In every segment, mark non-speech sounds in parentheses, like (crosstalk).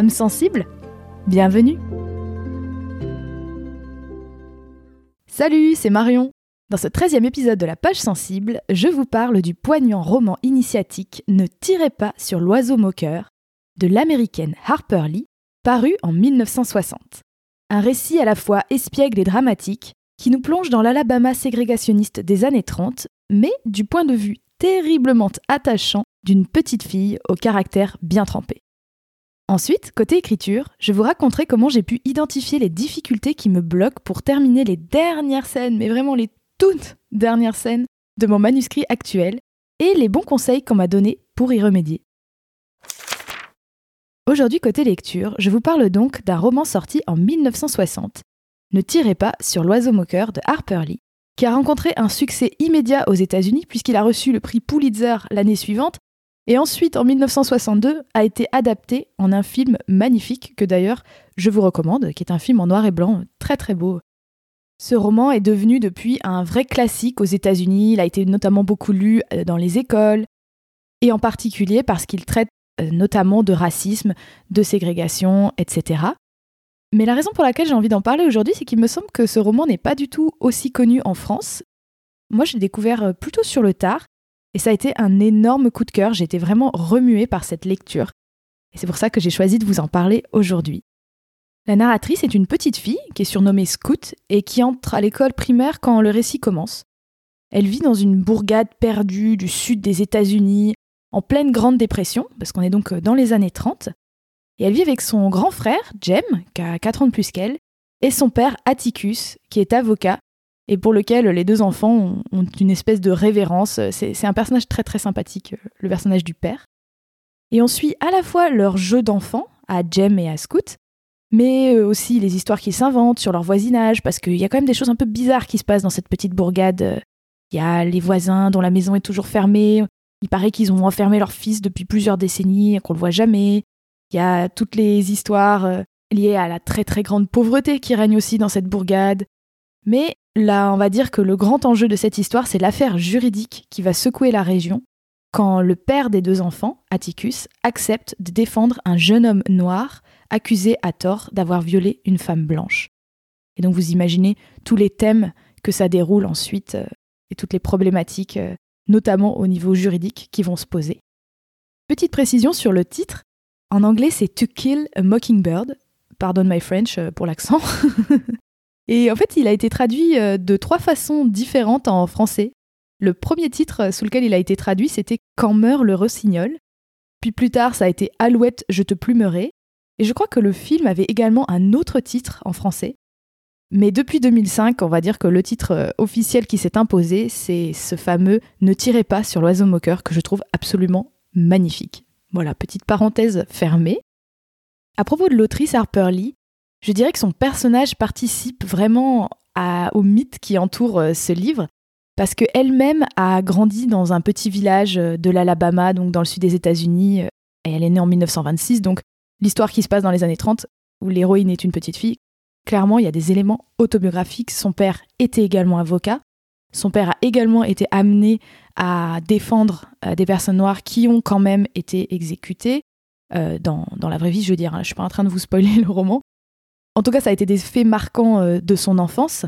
Âme sensible Bienvenue Salut, c'est Marion Dans ce 13e épisode de la page sensible, je vous parle du poignant roman initiatique Ne tirez pas sur l'oiseau moqueur de l'américaine Harper Lee, paru en 1960. Un récit à la fois espiègle et dramatique qui nous plonge dans l'Alabama ségrégationniste des années 30, mais du point de vue terriblement attachant d'une petite fille au caractère bien trempé. Ensuite, côté écriture, je vous raconterai comment j'ai pu identifier les difficultés qui me bloquent pour terminer les dernières scènes, mais vraiment les toutes dernières scènes de mon manuscrit actuel, et les bons conseils qu'on m'a donnés pour y remédier. Aujourd'hui, côté lecture, je vous parle donc d'un roman sorti en 1960, Ne tirez pas sur l'oiseau moqueur de Harper Lee, qui a rencontré un succès immédiat aux États-Unis puisqu'il a reçu le prix Pulitzer l'année suivante et ensuite, en 1962, a été adapté en un film magnifique que d'ailleurs je vous recommande, qui est un film en noir et blanc très très beau. Ce roman est devenu depuis un vrai classique aux États-Unis, il a été notamment beaucoup lu euh, dans les écoles, et en particulier parce qu'il traite euh, notamment de racisme, de ségrégation, etc. Mais la raison pour laquelle j'ai envie d'en parler aujourd'hui, c'est qu'il me semble que ce roman n'est pas du tout aussi connu en France. Moi, j'ai découvert euh, plutôt sur le tard, et ça a été un énorme coup de cœur, j'ai été vraiment remuée par cette lecture. Et c'est pour ça que j'ai choisi de vous en parler aujourd'hui. La narratrice est une petite fille qui est surnommée Scout et qui entre à l'école primaire quand le récit commence. Elle vit dans une bourgade perdue du sud des États-Unis, en pleine Grande Dépression, parce qu'on est donc dans les années 30. Et elle vit avec son grand frère, Jem, qui a 4 ans de plus qu'elle, et son père, Atticus, qui est avocat et pour lequel les deux enfants ont, une espèce de révérence. C'est un personnage très très sympathique, le personnage du père. Et on suit à la fois leur jeu d'enfants, à Jem et à Scout, mais euh, aussi les histoires qu'ils s'inventent sur leur voisinage, parce qu'il y a quand même des choses un peu bizarres qui se passent dans cette petite bourgade. Il y a les voisins dont la maison est toujours fermée. Il paraît qu'ils ont enfermé leur fils depuis plusieurs décennies et qu'on le voit jamais. Il y a toutes les histoires euh, liées à la très très grande pauvreté qui règne aussi dans cette bourgade. Mais Là, on va dire que le grand enjeu de cette histoire, c'est l'affaire juridique qui va secouer la région quand le père des deux enfants, Atticus, accepte de défendre un jeune homme noir accusé à tort d'avoir violé une femme blanche. Et donc vous imaginez tous les thèmes que ça déroule ensuite euh, et toutes les problématiques, euh, notamment au niveau juridique, qui vont se poser. Petite précision sur le titre. En anglais, c'est To Kill a Mockingbird. Pardon my French euh, pour l'accent. (laughs) Et en fait, il a été traduit euh, de trois façons différentes en français. Le premier titre euh, sous lequel il a été traduit, c'était Quand meurt le rossignol. Puis plus tard, ça a été Alouette, je te plumerai. Et je crois que le film avait également un autre titre en français. Mais depuis 2005, on va dire que le titre euh, officiel qui s'est imposé, c'est ce fameux Ne tirez pas sur l'oiseau moqueur que je trouve absolument magnifique. Voilà, petite parenthèse fermée. À propos de l'autrice Harper Lee, je dirais que son personnage participe vraiment au mythe qui entoure euh, ce livre, parce qu'elle-même a grandi dans un petit village euh, de l'Alabama, donc dans le sud des États-Unis, euh, et elle est née en 1926, donc l'histoire qui se passe dans les années 30, où l'héroïne est une petite fille. Clairement, il y a des éléments autobiographiques. Son père était également avocat. Son père a également été amené à défendre des personnes noires qui ont quand même été exécutées. dans, la vraie vie, je veux dire, hein, je suis pas en train de vous spoiler (laughs) le roman, en tout cas, ça a été des faits marquants euh, de son enfance.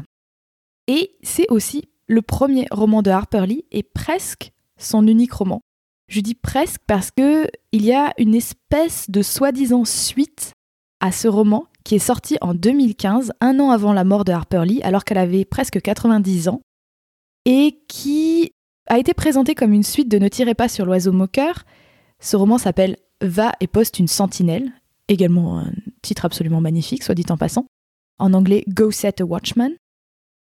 Et c'est aussi le premier roman de Harper Lee et presque son unique roman. Je dis presque parce que il y a une espèce de soi-disant suite à ce roman qui est sorti en 2015, un an avant la mort de Harper Lee, alors qu'elle avait presque 90 ans, et qui a été présenté comme une suite de Ne tirez pas sur l'oiseau moqueur. Ce roman s'appelle Va et poste une sentinelle, également un titre absolument magnifique, soit dit en passant, en anglais Go Set a Watchman.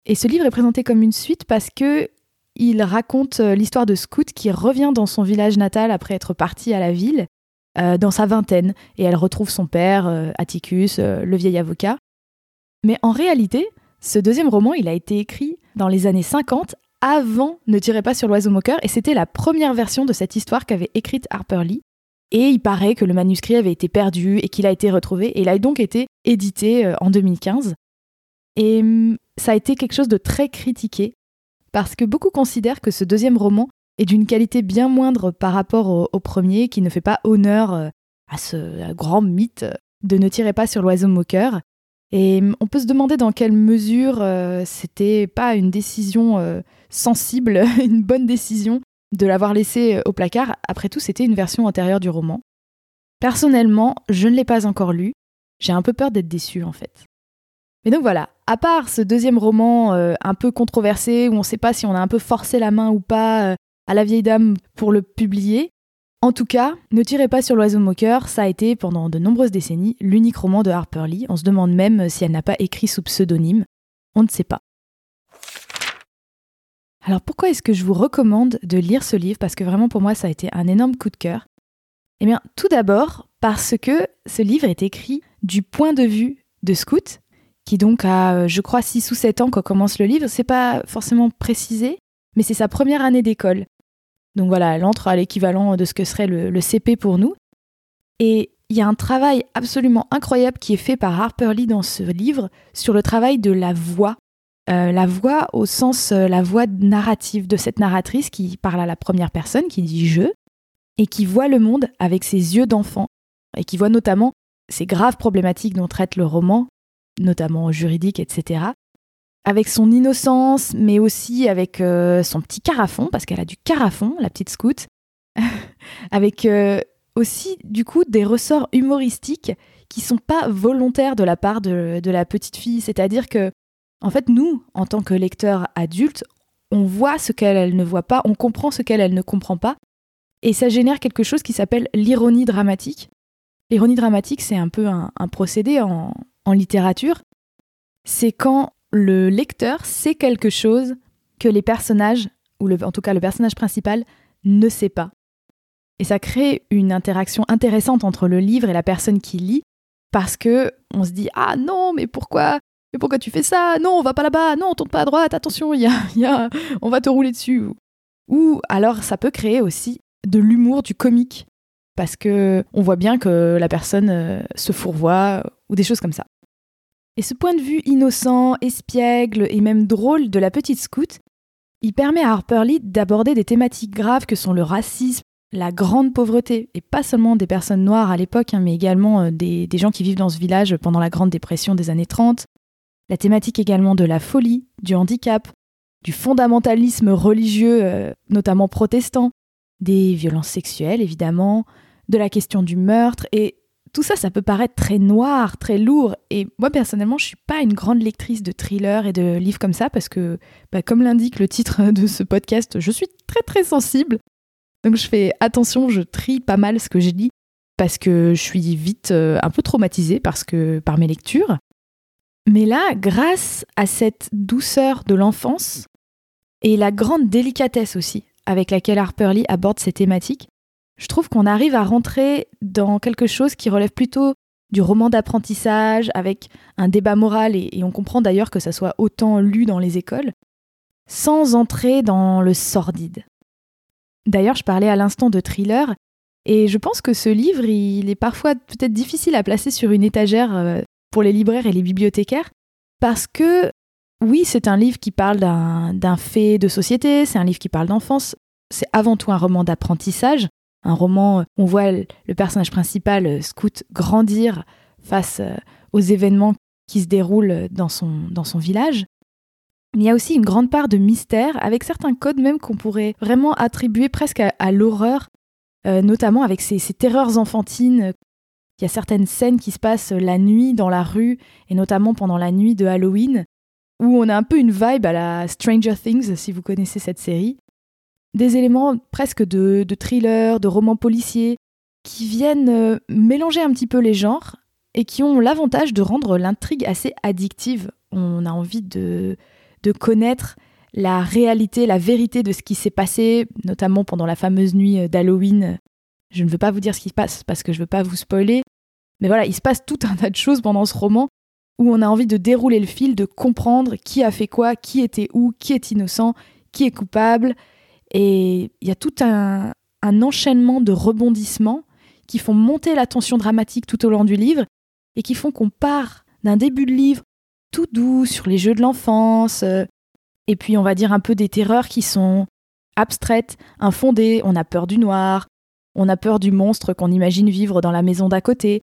Et ce livre est présenté comme une suite parce que il raconte euh, l'histoire de Scout qui revient dans son village natal après être parti à la ville dans sa vingtaine, et elle retrouve son père, Atticus, le vieil avocat. Mais en réalité, ce deuxième roman, il a été écrit dans les années 50, avant Ne tirez pas sur l'oiseau moqueur, et c'était la première version de cette histoire qu'avait écrite Harper Lee. Et il paraît que le manuscrit avait été perdu et qu'il a été retrouvé, et il a donc été édité en 2015. Et hum, ça a été quelque chose de très critiqué, parce que beaucoup considèrent que ce deuxième roman est d'une qualité bien moindre par rapport au, premier, qui ne fait pas honneur euh, à ce grand mythe de ne tirer pas sur l'oiseau moqueur. Et hum, on peut se demander dans quelle mesure euh, c'était pas une décision euh, sensible, (laughs) une bonne décision de l'avoir laissé au placard. Après tout, c'était une version antérieure du roman. Personnellement, je ne l'ai pas encore lu. J'ai un peu peur d'être déçue en fait. Mais donc voilà, à part ce deuxième roman euh, un peu controversé, où on ne sait pas si on a un peu forcé la main ou pas euh, à la vieille dame pour le publier, en tout cas, Ne tirez pas sur l'oiseau moqueur, ça a été pendant de nombreuses décennies l'unique roman de Harper Lee. On se demande même si elle n'a pas écrit sous pseudonyme. On ne sait pas. Alors pourquoi est-ce que je vous recommande de lire ce livre? Parce que vraiment pour moi ça a été un énorme coup de cœur. Eh bien tout d'abord parce que ce livre est écrit du point de vue de Scout, qui donc a, euh, je crois, 6 ou 7 ans quand commence le livre. C'est pas forcément précisé, mais c'est sa première année d'école. Donc voilà, elle entre à l'équivalent de ce que serait le, CP pour nous. Et il y a un travail absolument incroyable qui est fait par Harper Lee dans ce livre sur le travail de la voix. Euh, la voix au sens, euh, la voix narrative de cette narratrice qui parle à la première personne, qui dit je, et qui voit le monde avec ses yeux d'enfant, et qui voit notamment ces graves problématiques dont traite le roman, notamment juridique, etc. Avec son innocence, mais aussi avec euh, son petit carafon, parce qu'elle a du carafon, la petite scout. (laughs) avec aussi, du coup, des ressorts humoristiques qui sont pas volontaires de la part de la petite fille. C'est-à-dire que, en fait, nous, en tant que lecteurs adultes, on voit ce qu'elle ne voit pas, on comprend ce qu'elle ne comprend pas, et ça génère quelque chose qui s'appelle l'ironie dramatique. L'ironie dramatique, c'est un peu un procédé en, littérature, c'est quand le lecteur sait quelque chose que les personnages, ou en tout cas le personnage principal, ne sait pas. Et ça crée une interaction intéressante entre le livre et la personne qui lit, parce que on se dit ah non mais pourquoi pourquoi tu fais ça? Non, on va pas là-bas. Non, on tourne pas à droite. Attention, y a, y a, on va te rouler dessus. Ou alors ça peut créer aussi de l'humour, du comique, parce que on voit bien que la personne euh, se fourvoie ou des choses comme ça. Et ce point de vue innocent, espiègle et même drôle de la petite scout, il permet à Harper Lee d'aborder des thématiques graves que sont le racisme, la grande pauvreté, et pas seulement des personnes noires à l'époque, hein, mais également euh, des, gens qui vivent dans ce village pendant la Grande Dépression des années 30, la thématique également de la folie, du handicap, du fondamentalisme religieux, euh, notamment protestant, des violences sexuelles évidemment, de la question du meurtre, et tout ça, ça peut paraître très noir, très lourd. Et moi, personnellement, je suis pas une grande lectrice de thrillers et de livres comme ça parce que, bah, comme l'indique le titre de ce podcast, je suis très très sensible. Donc je fais attention, je trie pas mal ce que je lis parce que je suis vite euh, un peu traumatisée parce que, par mes lectures. Mais là, grâce à cette douceur de l'enfance et la grande délicatesse aussi avec laquelle Harper Lee aborde ces thématiques, je trouve qu'on arrive à rentrer dans quelque chose qui relève plutôt du roman d'apprentissage, avec un débat moral, et, on comprend d'ailleurs que ça soit autant lu dans les écoles, sans entrer dans le sordide. D'ailleurs, je parlais à l'instant de thriller, et je pense que ce livre, il est parfois peut-être difficile à placer sur une étagère euh, pour les libraires et les bibliothécaires, parce que oui, c'est un livre qui parle d'un fait de société, c'est un livre qui parle d'enfance, c'est avant tout un roman d'apprentissage, un roman où on voit le personnage principal, euh, Scout, grandir face euh, aux événements qui se déroulent dans son, dans son village. Il y a aussi une grande part de mystère, avec certains codes même qu'on pourrait vraiment attribuer presque à, l'horreur, euh, notamment avec ces, terreurs enfantines. Il y a certaines scènes qui se passent la nuit dans la rue, et notamment pendant la nuit de Halloween, où on a un peu une vibe à la Stranger Things, si vous connaissez cette série des éléments presque de, thriller, de romans policiers, qui viennent euh, mélanger un petit peu les genres et qui ont l'avantage de rendre l'intrigue assez addictive. On a envie de, de connaître la réalité, la vérité de ce qui s'est passé, notamment pendant la fameuse nuit d'Halloween Je ne veux pas vous dire ce qui se passe parce que je ne veux pas vous spoiler. Mais voilà, il se passe tout un tas de choses pendant ce roman où on a envie de dérouler le fil, de comprendre qui a fait quoi, qui était où, qui est innocent, qui est coupable. Et il y a tout un, un enchaînement de rebondissements qui font monter la tension dramatique tout au long du livre et qui font qu'on part d'un début de livre tout doux sur les jeux de l'enfance, euh, et puis on va dire un peu des terreurs qui sont abstraites, infondées, on a peur du noir, on a peur du monstre qu'on imagine vivre dans la maison d'à côté.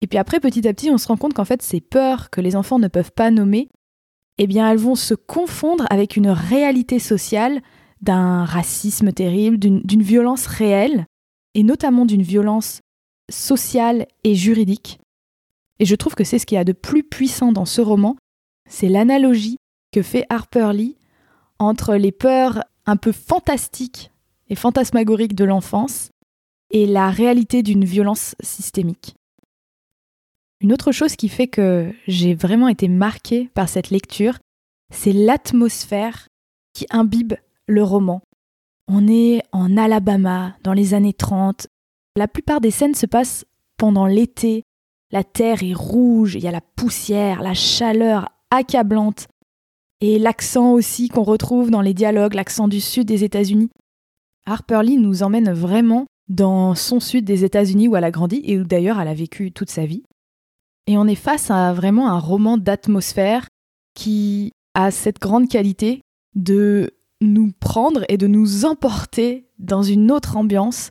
Et puis après, petit à petit, on se rend compte qu'en fait, ces peurs que les enfants ne peuvent pas nommer, eh bien, elles vont se confondre avec une réalité sociale d'un racisme terrible, d'une violence réelle, et notamment d'une violence sociale et juridique. Et je trouve que c'est ce qu'il y a de plus puissant dans ce roman, c'est l'analogie que fait Harper Lee entre les peurs un peu fantastiques et fantasmagoriques de l'enfance et la réalité d'une violence systémique. Une autre chose qui fait que j'ai vraiment été marquée par cette lecture, c'est l'atmosphère qui imbibe le roman. On est en Alabama dans les années 30. La plupart des scènes se passent pendant l'été. La terre est rouge, il y a la poussière, la chaleur accablante. Et l'accent aussi qu'on retrouve dans les dialogues, l'accent du sud des États-Unis. Harper Lee nous emmène vraiment dans son sud des États-Unis où elle a grandi et où d'ailleurs elle a vécu toute sa vie. Et on est face à vraiment un roman d'atmosphère qui a cette grande qualité de nous prendre et de nous emporter dans une autre ambiance.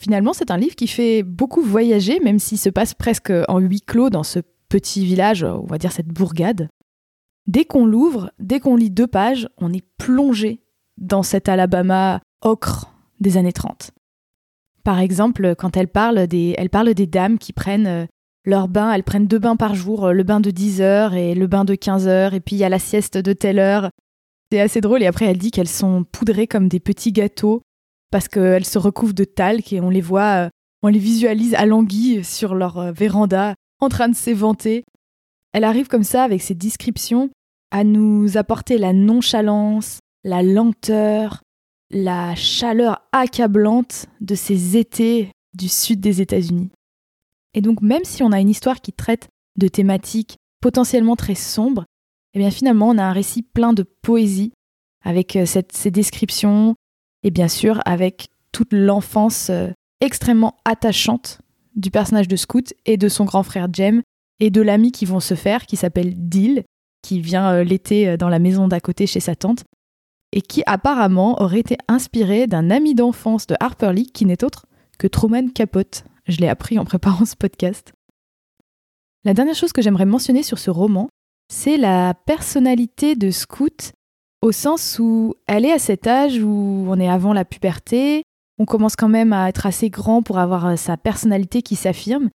Finalement, c'est un livre qui fait beaucoup voyager, même s'il se passe presque en huis clos dans ce petit village, on va dire cette bourgade. Dès qu'on l'ouvre, dès qu'on lit deux pages, on est plongé dans cet Alabama ocre des années 30. Par exemple, quand elle parle des, elle parle des dames qui prennent euh, leur bain, elles prennent deux bains par jour, euh, le bain de 10 heures et le bain de 15 heures, et puis il y a la sieste de telle heure. C'est assez drôle. Et après, elle dit qu'elles sont poudrées comme des petits gâteaux parce qu'elles se recouvrent de talc et on les voit, euh, on les visualise alanguies sur leur véranda en train de s'éventer. Elle arrive comme ça avec ses descriptions à nous apporter la nonchalance, la lenteur, la chaleur accablante de ces étés du sud des États-Unis. Et donc même si on a une histoire qui traite de thématiques potentiellement très sombres, eh bien finalement on a un récit plein de poésie avec euh, ces descriptions et bien sûr avec toute l'enfance euh, extrêmement attachante du personnage de Scout et de son grand frère Jem et de l'ami qui vont se faire qui s'appelle Dill qui vient euh, l'été dans la maison d'à côté chez sa tante et qui apparemment aurait été inspiré d'un ami d'enfance de Harper Lee qui n'est autre que Truman Capote. Je l'ai appris en préparant ce podcast. La dernière chose que j'aimerais mentionner sur ce roman, c'est la personnalité de Scout au sens où elle est à cet âge où on est avant la puberté, on commence quand même à être assez grand pour avoir euh, sa personnalité qui s'affirme,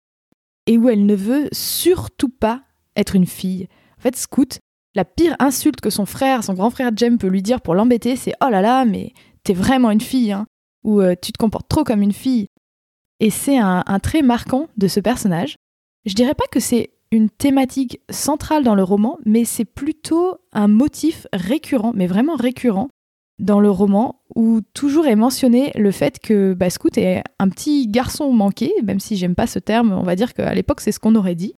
et où elle ne veut surtout pas être une fille. En fait, Scout, la pire insulte que son frère, son grand frère Jem peut lui dire pour l'embêter, c'est Oh là là, mais t'es vraiment une fille, hein, ou euh, tu te comportes trop comme une fille. Et c'est un, trait marquant de ce personnage. Je dirais pas que c'est une thématique centrale dans le roman, mais c'est plutôt un motif récurrent, mais vraiment récurrent, dans le roman, où toujours est mentionné le fait que Bascout est un petit garçon manqué, même si j'aime pas ce terme, on va dire qu'à l'époque c'est ce qu'on aurait dit.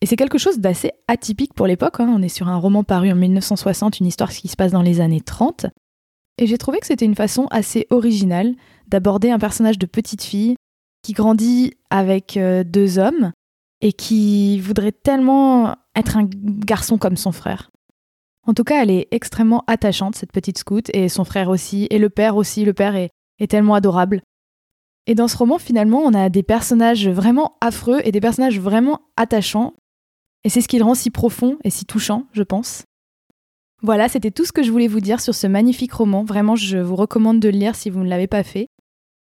Et c'est quelque chose d'assez atypique pour l'époque, hein. on est sur un roman paru en 1960, une histoire qui se passe dans les années 30, et j'ai trouvé que c'était une façon assez originale d'aborder un personnage de petite fille qui grandit avec euh, deux hommes, et qui voudrait tellement être un garçon comme son frère. En tout cas, elle est extrêmement attachante, cette petite scout, et son frère aussi, et le père aussi. Le père est, est tellement adorable. Et dans ce roman, finalement, on a des personnages vraiment affreux et des personnages vraiment attachants. Et c'est ce qui le rend si profond et si touchant, je pense. Voilà, c'était tout ce que je voulais vous dire sur ce magnifique roman. Vraiment, je vous recommande de le lire si vous ne l'avez pas fait.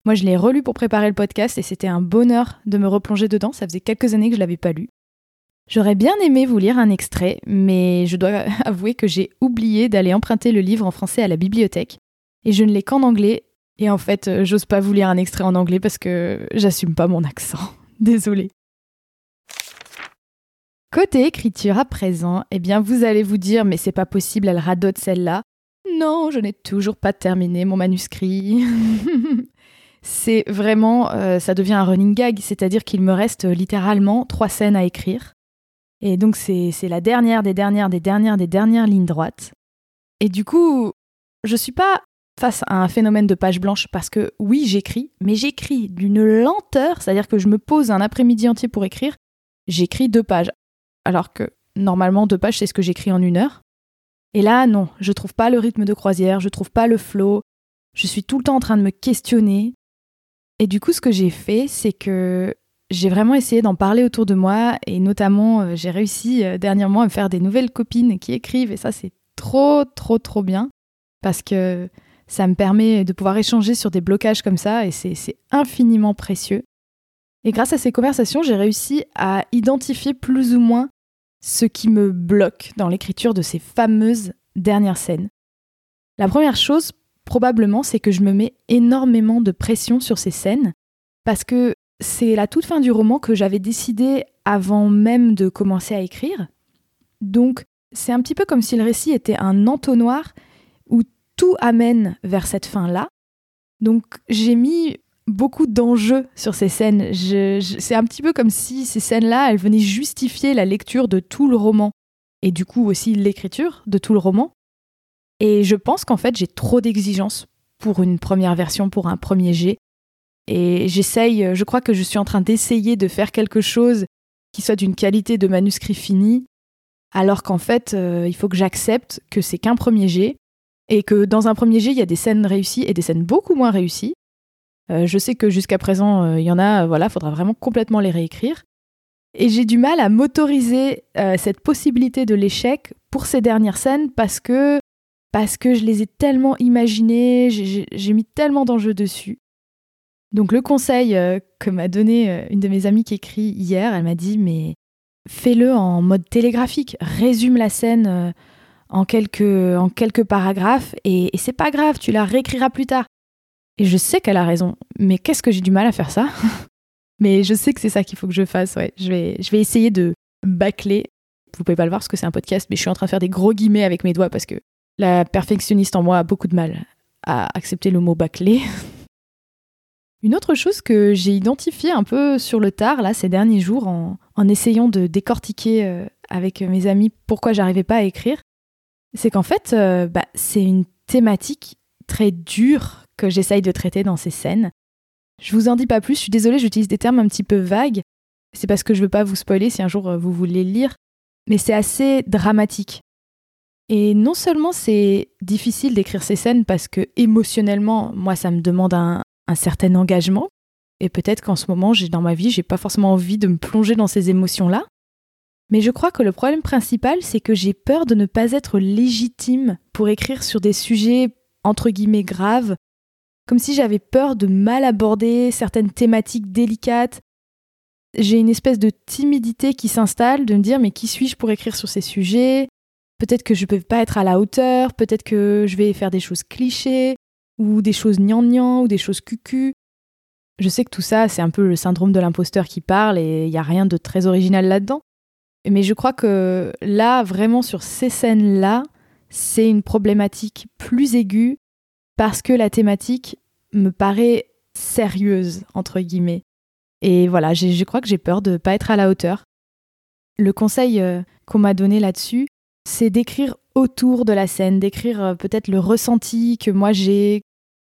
Moi, je l'ai relu pour préparer le podcast et c'était un bonheur de me replonger dedans. Ça faisait quelques années que je l'avais pas lu. J'aurais bien aimé vous lire un extrait, mais je dois (laughs) avouer que j'ai oublié d'aller emprunter le livre en français à la bibliothèque. Et je ne l'ai qu'en anglais. Et en fait, euh, j'ose pas vous lire un extrait en anglais parce que j'assume pas mon accent. (laughs) Désolée. Côté écriture à présent, eh bien vous allez vous dire mais c'est pas possible, elle radote celle-là. Non, je n'ai toujours pas terminé mon manuscrit. (laughs) c'est vraiment, euh, ça devient un running gag, c'est-à-dire qu'il me reste littéralement trois scènes à écrire. Et donc c'est la dernière des dernières des dernières des dernières lignes droites. Et du coup, je suis pas face à un phénomène de page blanche parce que oui, j'écris, mais j'écris d'une lenteur, c'est-à-dire que je me pose un après-midi entier pour écrire, j'écris deux pages. Alors que normalement, deux pages, c'est ce que j'écris en une heure. Et là, non, je trouve pas le rythme de croisière, je trouve pas le flow, je suis tout le temps en train de me questionner. Et du coup, ce que j'ai fait, c'est que j'ai vraiment essayé d'en parler autour de moi et notamment euh, j'ai réussi euh, dernièrement à me faire des nouvelles copines qui écrivent et ça c'est trop trop trop bien parce que ça me permet de pouvoir échanger sur des blocages comme ça et c'est infiniment précieux. Et grâce à ces conversations, j'ai réussi à identifier plus ou moins ce qui me bloque dans l'écriture de ces fameuses dernières scènes. La première chose, probablement, c'est que je me mets énormément de pression sur ces scènes parce que c'est la toute fin du roman que j'avais décidé avant même de commencer à écrire. Donc, c'est un petit peu comme si le récit était un entonnoir où tout amène vers cette fin-là. Donc, j'ai mis beaucoup d'enjeux sur ces scènes. c'est un petit peu comme si ces scènes-là, elles venaient justifier la lecture de tout le roman et du coup aussi l'écriture de tout le roman. Et je pense qu'en fait, j'ai trop d'exigences pour une première version, pour un premier jet. Et j'essaye, je crois que je suis en train d'essayer de faire quelque chose qui soit d'une qualité de manuscrit fini, alors qu'en fait, euh, il faut que j'accepte que c'est qu'un premier jet, et que dans un premier jet, il y a des scènes réussies et des scènes beaucoup moins réussies. Euh, je sais que jusqu'à présent, euh, il y en a, voilà, faudra vraiment complètement les réécrire. Et j'ai du mal à m'autoriser cette possibilité de l'échec pour ces dernières scènes parce que, parce que je les ai tellement imaginées, j'ai mis tellement d'enjeux dessus. Donc le conseil euh, que m'a donné euh, une de mes amies qui écrit hier, elle m'a dit mais fais-le en mode télégraphique, résume la scène euh, en quelques, en quelques paragraphes et, c'est pas grave, tu la réécriras plus tard. Et je sais qu'elle a raison, mais qu'est-ce que j'ai du mal à faire ça? (laughs) Mais je sais que c'est ça qu'il faut que je fasse, ouais. Je vais, je vais essayer de bâcler. Vous pouvez pas le voir parce que c'est un podcast, mais je suis en train de faire des gros guillemets avec mes doigts parce que la perfectionniste en moi a beaucoup de mal à accepter le mot bâcler. (laughs) Une autre chose que j'ai identifiée un peu sur le tard, là, ces derniers jours, en, essayant de décortiquer euh, avec mes amis pourquoi j'arrivais pas à écrire, c'est qu'en fait, euh, bah, c'est une thématique très dure que j'essaye de traiter dans ces scènes. Je vous en dis pas plus, je suis désolée, j'utilise des termes un petit peu vagues. C'est parce que je veux pas vous spoiler si un jour euh, vous voulez le lire, mais c'est assez dramatique. Et non seulement c'est difficile d'écrire ces scènes parce que émotionnellement, moi, ça me demande un, un certain engagement. Et peut-être qu'en ce moment, j'ai dans ma vie, j'ai pas forcément envie de me plonger dans ces émotions-là. Mais je crois que le problème principal, c'est que j'ai peur de ne pas être légitime pour écrire sur des sujets entre guillemets graves, comme si j'avais peur de mal aborder certaines thématiques délicates. J'ai une espèce de timidité qui s'installe, de me dire mais qui suis-je pour écrire sur ces sujets? Peut-être que je ne peux pas être à la hauteur, peut-être que je vais faire des choses clichés, ou des choses gnangnan ou des choses cucu. Je sais que tout ça, c'est un peu le syndrome de l'imposteur qui parle et il n'y a rien de très original là-dedans. Mais je crois que là, vraiment sur ces scènes-là, c'est une problématique plus aiguë parce que la thématique me paraît sérieuse, entre guillemets. Et voilà, je crois que j'ai peur de ne pas être à la hauteur. Le conseil euh, qu'on m'a donné là-dessus, c'est d'écrire autour de la scène, d'écrire euh, peut-être le ressenti que moi j'ai,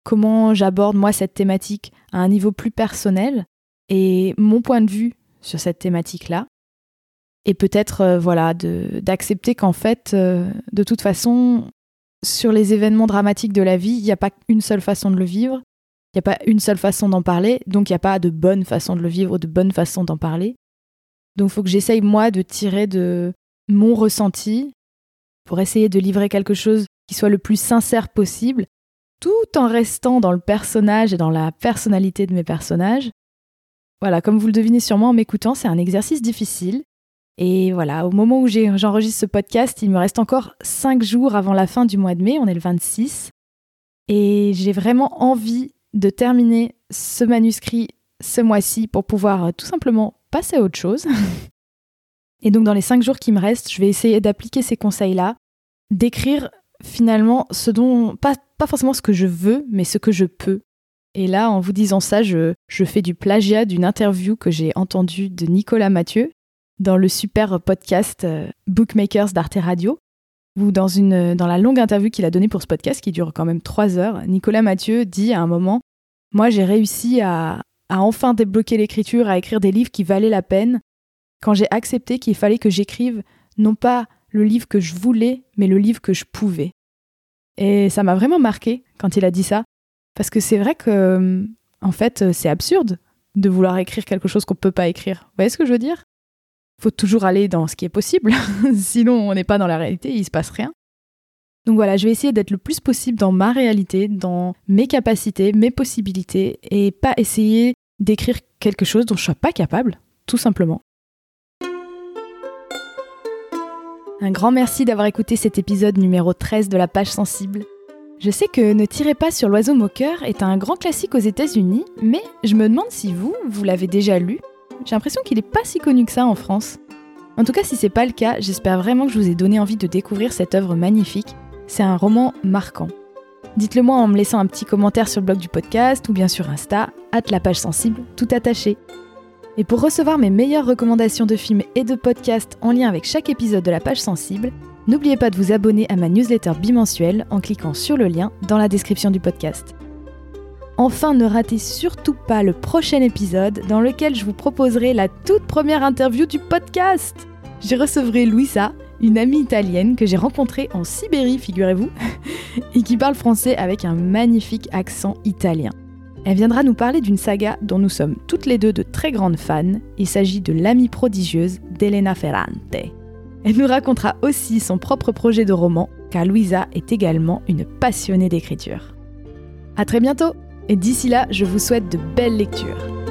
comment j'aborde moi cette thématique à un niveau plus personnel et mon point de vue sur cette thématique-là. Et peut-être euh, voilà d'accepter qu'en fait, de toute façon, sur les événements dramatiques de la vie, il n'y a pas une seule façon de le vivre, il n'y a pas une seule façon d'en parler, donc il n'y a pas de bonne façon de le vivre ou de bonne façon d'en parler. Donc il faut que j'essaye moi de tirer de mon ressenti pour essayer de livrer quelque chose qui soit le plus sincère possible tout en restant dans le personnage et dans la personnalité de mes personnages. Voilà, comme vous le devinez sûrement en m'écoutant, c'est un exercice difficile. Et voilà, au moment où j'enregistre ce podcast, il me reste encore 5 jours avant la fin du mois de mai, on est le 26. Et j'ai vraiment envie de terminer ce manuscrit ce mois-ci pour pouvoir euh, tout simplement passer à autre chose. (laughs) Et donc dans les 5 jours qui me restent, je vais essayer d'appliquer ces conseils-là, d'écrire finalement ce dont, pas, pas forcément ce que je veux, mais ce que je peux. Et là, en vous disant ça, je, je fais du plagiat d'une interview que j'ai entendue de Nicolas Mathieu dans le super podcast euh, Bookmakers d'Arte Radio. Où dans, une, dans la longue interview qu'il a donnée pour ce podcast, qui dure quand même trois heures, Nicolas Mathieu dit à un moment Moi, j'ai réussi à, à enfin débloquer l'écriture, à écrire des livres qui valaient la peine, quand j'ai accepté qu'il fallait que j'écrive non pas le livre que je voulais, mais le livre que je pouvais. Et ça m'a vraiment marqué quand il a dit ça, parce que c'est vrai que, euh, en fait, euh, c'est absurde de vouloir écrire quelque chose qu'on ne peut pas écrire. Vous voyez ce que je veux dire? Faut toujours aller dans ce qui est possible, (laughs) sinon on n'est pas dans la réalité, il se passe rien. Donc voilà, je vais essayer d'être le plus possible dans ma réalité, dans mes capacités, mes possibilités, et pas essayer d'écrire quelque chose dont je ne sois pas capable, tout simplement. Un grand merci d'avoir écouté cet épisode numéro 13 de la page sensible. Je sais que Ne tirez pas sur l'oiseau moqueur est un grand classique aux États-Unis, mais je me demande si vous, vous l'avez déjà lu. J'ai l'impression qu'il n'est pas si connu que ça en France. En tout cas, si c'est pas le cas, j'espère vraiment que je vous ai donné envie de découvrir cette œuvre magnifique. C'est un roman marquant. Dites-le moi en me laissant un petit commentaire sur le blog du podcast ou bien sur Insta, hâte la page sensible, tout attaché. Et pour recevoir mes meilleures recommandations de films et de podcasts en lien avec chaque épisode de la page sensible, n'oubliez pas de vous abonner à ma newsletter bimensuelle en cliquant sur le lien dans la description du podcast. Enfin, ne ratez surtout pas le prochain épisode dans lequel je vous proposerai la toute première interview du podcast. J'y recevrai Louisa, une amie italienne que j'ai rencontrée en Sibérie, figurez-vous, (laughs) et qui parle français avec un magnifique accent italien. Elle viendra nous parler d'une saga dont nous sommes toutes les deux de très grandes fans. Il s'agit de L'amie prodigieuse d'Elena Ferrante. Elle nous racontera aussi son propre projet de roman, car Louisa est également une passionnée d'écriture. A très bientôt Et d'ici là, je vous souhaite de belles lectures.